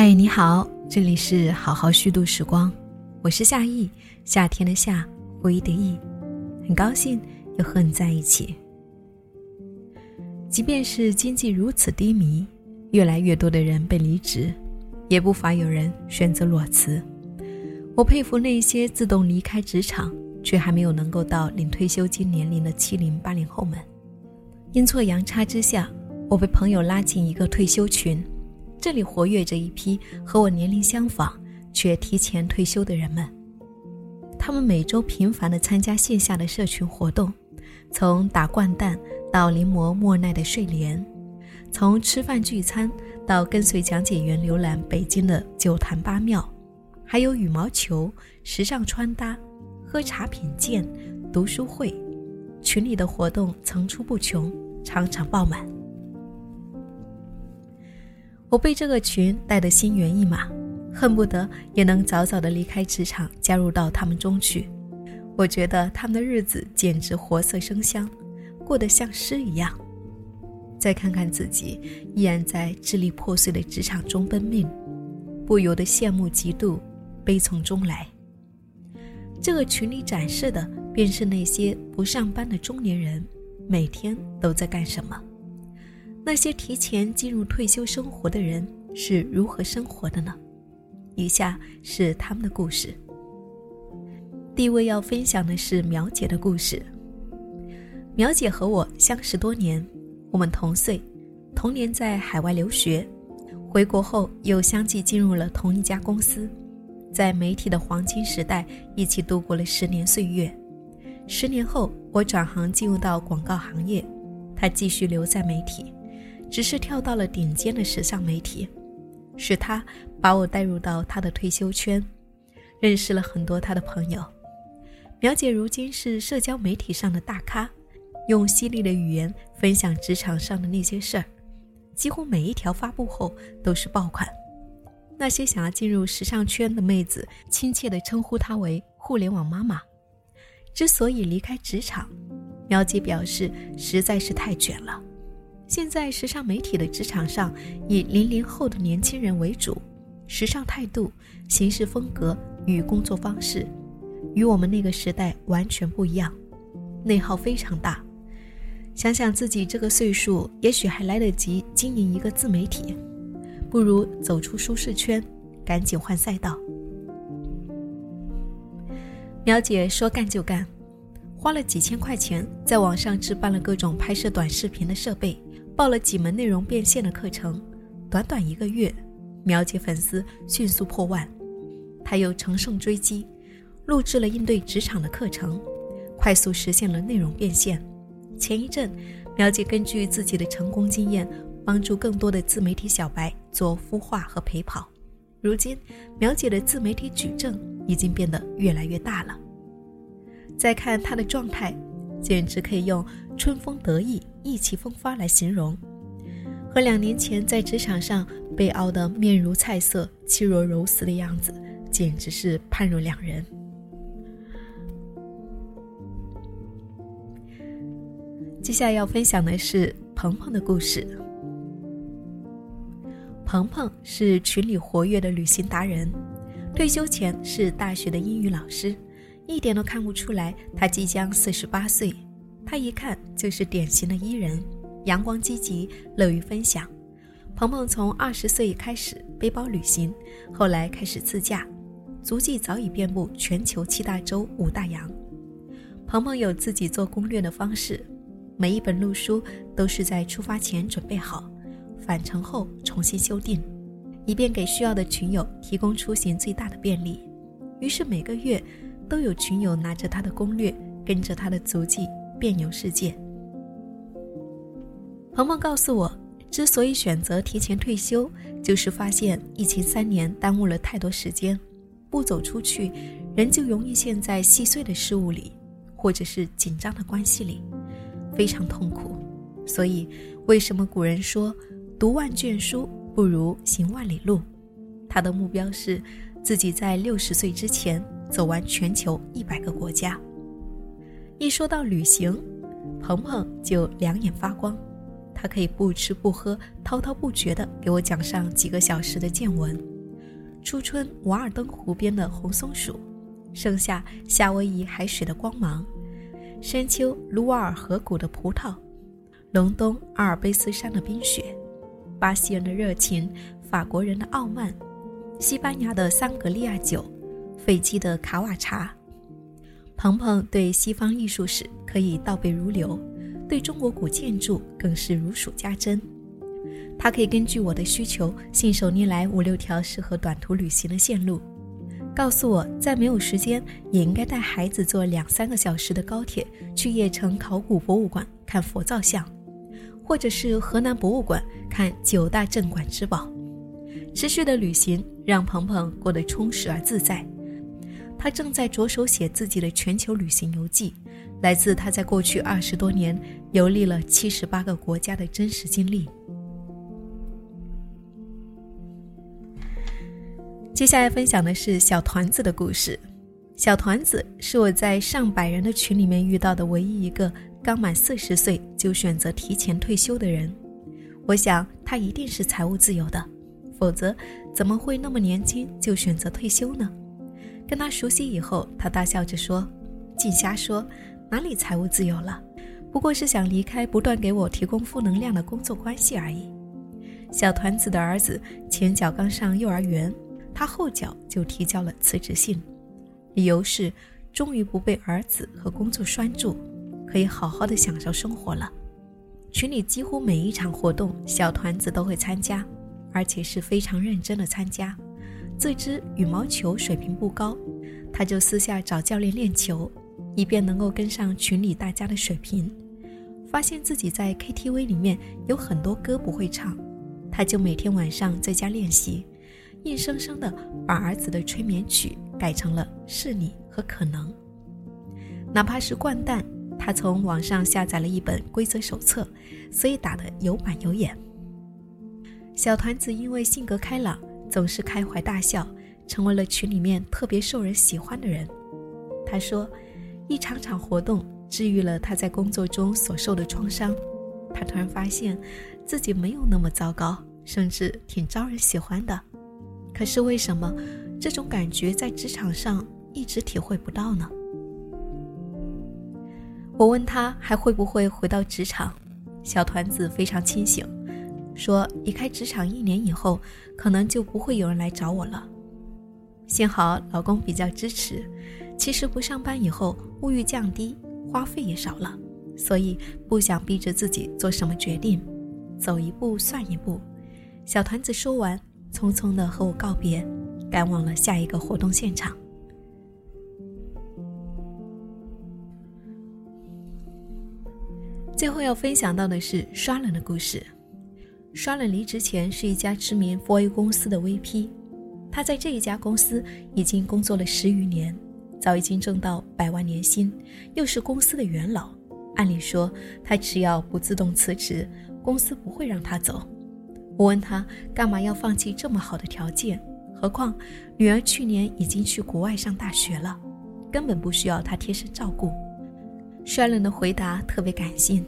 嗨，你好，这里是好好虚度时光，我是夏意，夏天的夏，回忆的意，很高兴又和你在一起。即便是经济如此低迷，越来越多的人被离职，也不乏有人选择裸辞。我佩服那些自动离开职场却还没有能够到领退休金年龄的七零八零后们。阴错阳差之下，我被朋友拉进一个退休群。这里活跃着一批和我年龄相仿却提前退休的人们。他们每周频繁地参加线下的社群活动，从打掼蛋到临摹莫奈的睡莲，从吃饭聚餐到跟随讲解员浏览北京的九坛八庙，还有羽毛球、时尚穿搭、喝茶品鉴、读书会，群里的活动层出不穷，场场爆满。我被这个群带得心猿意马，恨不得也能早早的离开职场，加入到他们中去。我觉得他们的日子简直活色生香，过得像诗一样。再看看自己，依然在支离破碎的职场中奔命，不由得羡慕嫉妒，悲从中来。这个群里展示的，便是那些不上班的中年人，每天都在干什么。那些提前进入退休生活的人是如何生活的呢？以下是他们的故事。第一位要分享的是苗姐的故事。苗姐和我相识多年，我们同岁，同年在海外留学，回国后又相继进入了同一家公司，在媒体的黄金时代一起度过了十年岁月。十年后，我转行进入到广告行业，她继续留在媒体。只是跳到了顶尖的时尚媒体，是他把我带入到他的退休圈，认识了很多他的朋友。苗姐如今是社交媒体上的大咖，用犀利的语言分享职场上的那些事儿，几乎每一条发布后都是爆款。那些想要进入时尚圈的妹子，亲切地称呼她为“互联网妈妈”。之所以离开职场，苗姐表示实在是太卷了。现在时尚媒体的职场上，以零零后的年轻人为主，时尚态度、行事风格与工作方式，与我们那个时代完全不一样，内耗非常大。想想自己这个岁数，也许还来得及经营一个自媒体，不如走出舒适圈，赶紧换赛道。苗姐说干就干，花了几千块钱在网上置办了各种拍摄短视频的设备。报了几门内容变现的课程，短短一个月，苗姐粉丝迅速破万。她又乘胜追击，录制了应对职场的课程，快速实现了内容变现。前一阵，苗姐根据自己的成功经验，帮助更多的自媒体小白做孵化和陪跑。如今，苗姐的自媒体矩阵已经变得越来越大了。再看她的状态。简直可以用春风得意、意气风发来形容，和两年前在职场上被熬得面如菜色、气若游丝的样子，简直是判若两人。接下来要分享的是鹏鹏的故事。鹏鹏是群里活跃的旅行达人，退休前是大学的英语老师。一点都看不出来，他即将四十八岁。他一看就是典型的伊人，阳光积极，乐于分享。鹏鹏从二十岁开始背包旅行，后来开始自驾，足迹早已遍布全球七大洲五大洋。鹏鹏有自己做攻略的方式，每一本路书都是在出发前准备好，返程后重新修订，以便给需要的群友提供出行最大的便利。于是每个月。都有群友拿着他的攻略，跟着他的足迹遍游世界。鹏鹏告诉我，之所以选择提前退休，就是发现疫情三年耽误了太多时间，不走出去，人就容易陷在细碎的事物里，或者是紧张的关系里，非常痛苦。所以，为什么古人说“读万卷书不如行万里路”？他的目标是自己在六十岁之前。走完全球一百个国家。一说到旅行，鹏鹏就两眼发光。他可以不吃不喝，滔滔不绝地给我讲上几个小时的见闻：初春瓦尔登湖边的红松鼠，盛夏夏威夷海水的光芒，深秋卢瓦尔河谷的葡萄，隆冬阿尔卑斯山的冰雪，巴西人的热情，法国人的傲慢，西班牙的桑格利亚酒，斐济的卡瓦茶。鹏鹏对西方艺术史可以倒背如流。对中国古建筑更是如数家珍，他可以根据我的需求，信手拈来五六条适合短途旅行的线路，告诉我在没有时间也应该带孩子坐两三个小时的高铁去邺城考古博物馆看佛造像，或者是河南博物馆看九大镇馆之宝。持续的旅行让鹏鹏过得充实而自在，他正在着手写自己的全球旅行游记。来自他在过去二十多年游历了七十八个国家的真实经历。接下来分享的是小团子的故事。小团子是我在上百人的群里面遇到的唯一一个刚满四十岁就选择提前退休的人。我想他一定是财务自由的，否则怎么会那么年轻就选择退休呢？跟他熟悉以后，他大笑着说：“净瞎说。”哪里财务自由了？不过是想离开不断给我提供负能量的工作关系而已。小团子的儿子前脚刚上幼儿园，他后脚就提交了辞职信，理由是终于不被儿子和工作拴住，可以好好的享受生活了。群里几乎每一场活动，小团子都会参加，而且是非常认真的参加。自知羽毛球水平不高，他就私下找教练练球。以便能够跟上群里大家的水平，发现自己在 KTV 里面有很多歌不会唱，他就每天晚上在家练习，硬生生的把儿子的催眠曲改成了是你和可能。哪怕是掼蛋，他从网上下载了一本规则手册，所以打得有板有眼。小团子因为性格开朗，总是开怀大笑，成为了群里面特别受人喜欢的人。他说。一场场活动治愈了他在工作中所受的创伤，他突然发现自己没有那么糟糕，甚至挺招人喜欢的。可是为什么这种感觉在职场上一直体会不到呢？我问他还会不会回到职场，小团子非常清醒，说离开职场一年以后，可能就不会有人来找我了。幸好老公比较支持。其实不上班以后，物欲降低，花费也少了，所以不想逼着自己做什么决定，走一步算一步。小团子说完，匆匆的和我告别，赶往了下一个活动现场。最后要分享到的是刷冷的故事。刷冷离职前是一家知名 4A 公司的 VP，他在这一家公司已经工作了十余年。早已经挣到百万年薪，又是公司的元老，按理说他只要不自动辞职，公司不会让他走。我问他干嘛要放弃这么好的条件？何况女儿去年已经去国外上大学了，根本不需要他贴身照顾。衰冷的回答特别感性。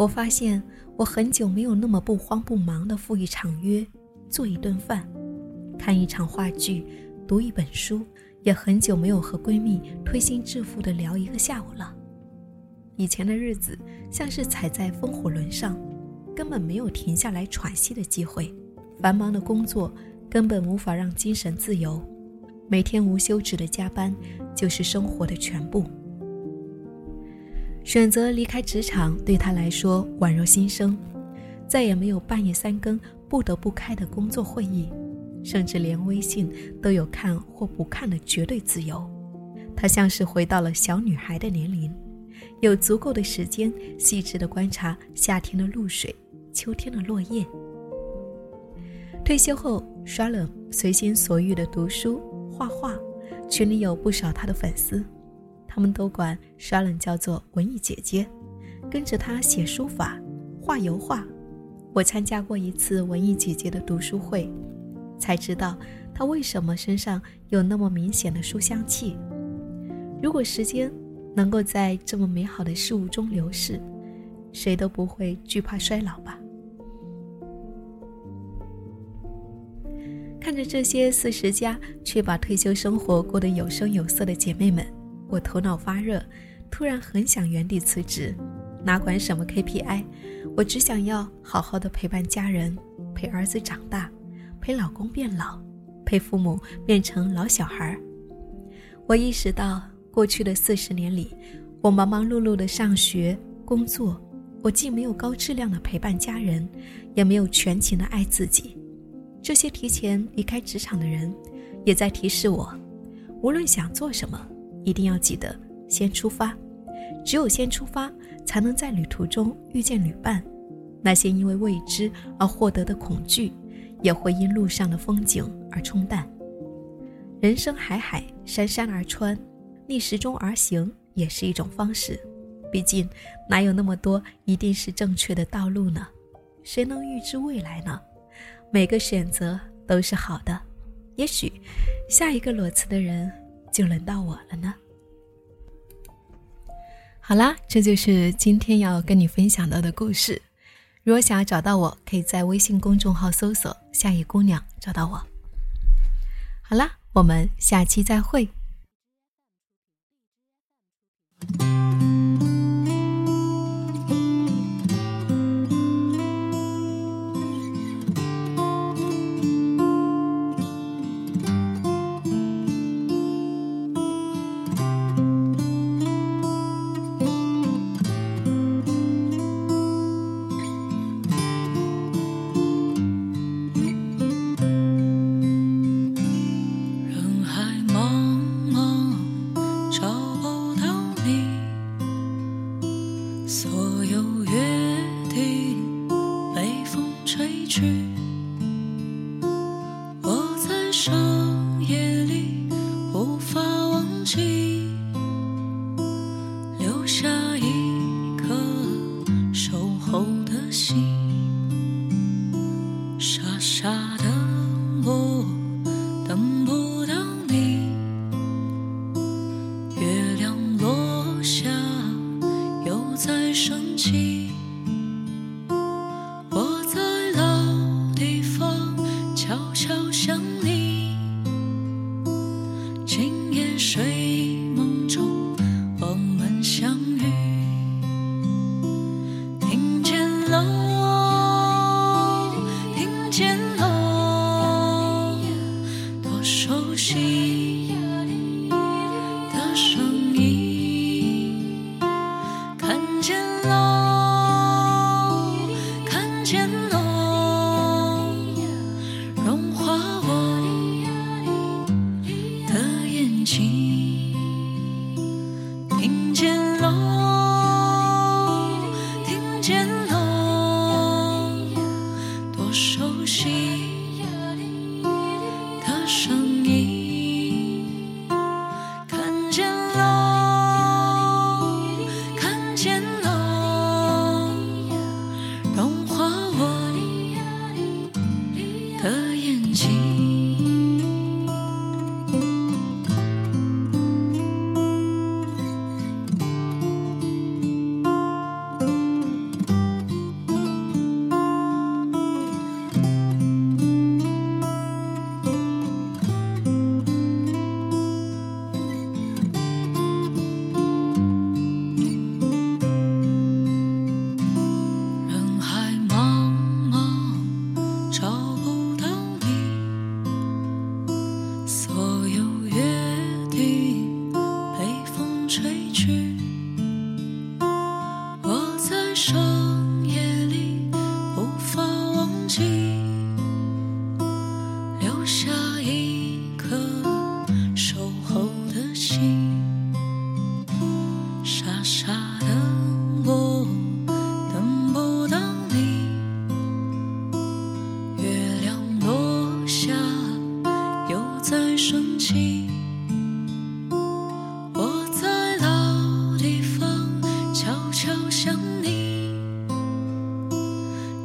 我发现我很久没有那么不慌不忙的赴一场约，做一顿饭，看一场话剧，读一本书。也很久没有和闺蜜推心置腹的聊一个下午了。以前的日子像是踩在风火轮上，根本没有停下来喘息的机会。繁忙的工作根本无法让精神自由，每天无休止的加班就是生活的全部。选择离开职场对他来说宛若新生，再也没有半夜三更不得不开的工作会议。甚至连微信都有看或不看的绝对自由，他像是回到了小女孩的年龄，有足够的时间细致地观察夏天的露水、秋天的落叶。退休后，刷了随心所欲的读书、画画，群里有不少他的粉丝，他们都管刷冷叫做文艺姐姐，跟着她写书法、画油画。我参加过一次文艺姐姐的读书会。才知道她为什么身上有那么明显的书香气。如果时间能够在这么美好的事物中流逝，谁都不会惧怕衰老吧。看着这些四十加却把退休生活过得有声有色的姐妹们，我头脑发热，突然很想原地辞职，哪管什么 KPI，我只想要好好的陪伴家人，陪儿子长大，陪老公变老，陪父母变成老小孩。我意识到，过去的四十年里，我忙忙碌碌的上学、工作，我既没有高质量的陪伴家人，也没有全情的爱自己。这些提前离开职场的人，也在提示我：无论想做什么，一定要记得先出发。只有先出发，才能在旅途中遇见旅伴。那些因为未知而获得的恐惧，也会因路上的风景而冲淡。人生海海，山山而川，逆时钟而行也是一种方式。毕竟，哪有那么多一定是正确的道路呢？谁能预知未来呢？每个选择都是好的，也许下一个裸辞的人就轮到我了呢。好啦，这就是今天要跟你分享到的故事。如果想要找到我，可以在微信公众号搜索“夏野姑娘”找到我。好啦，我们下期再会。想。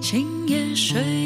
今夜睡。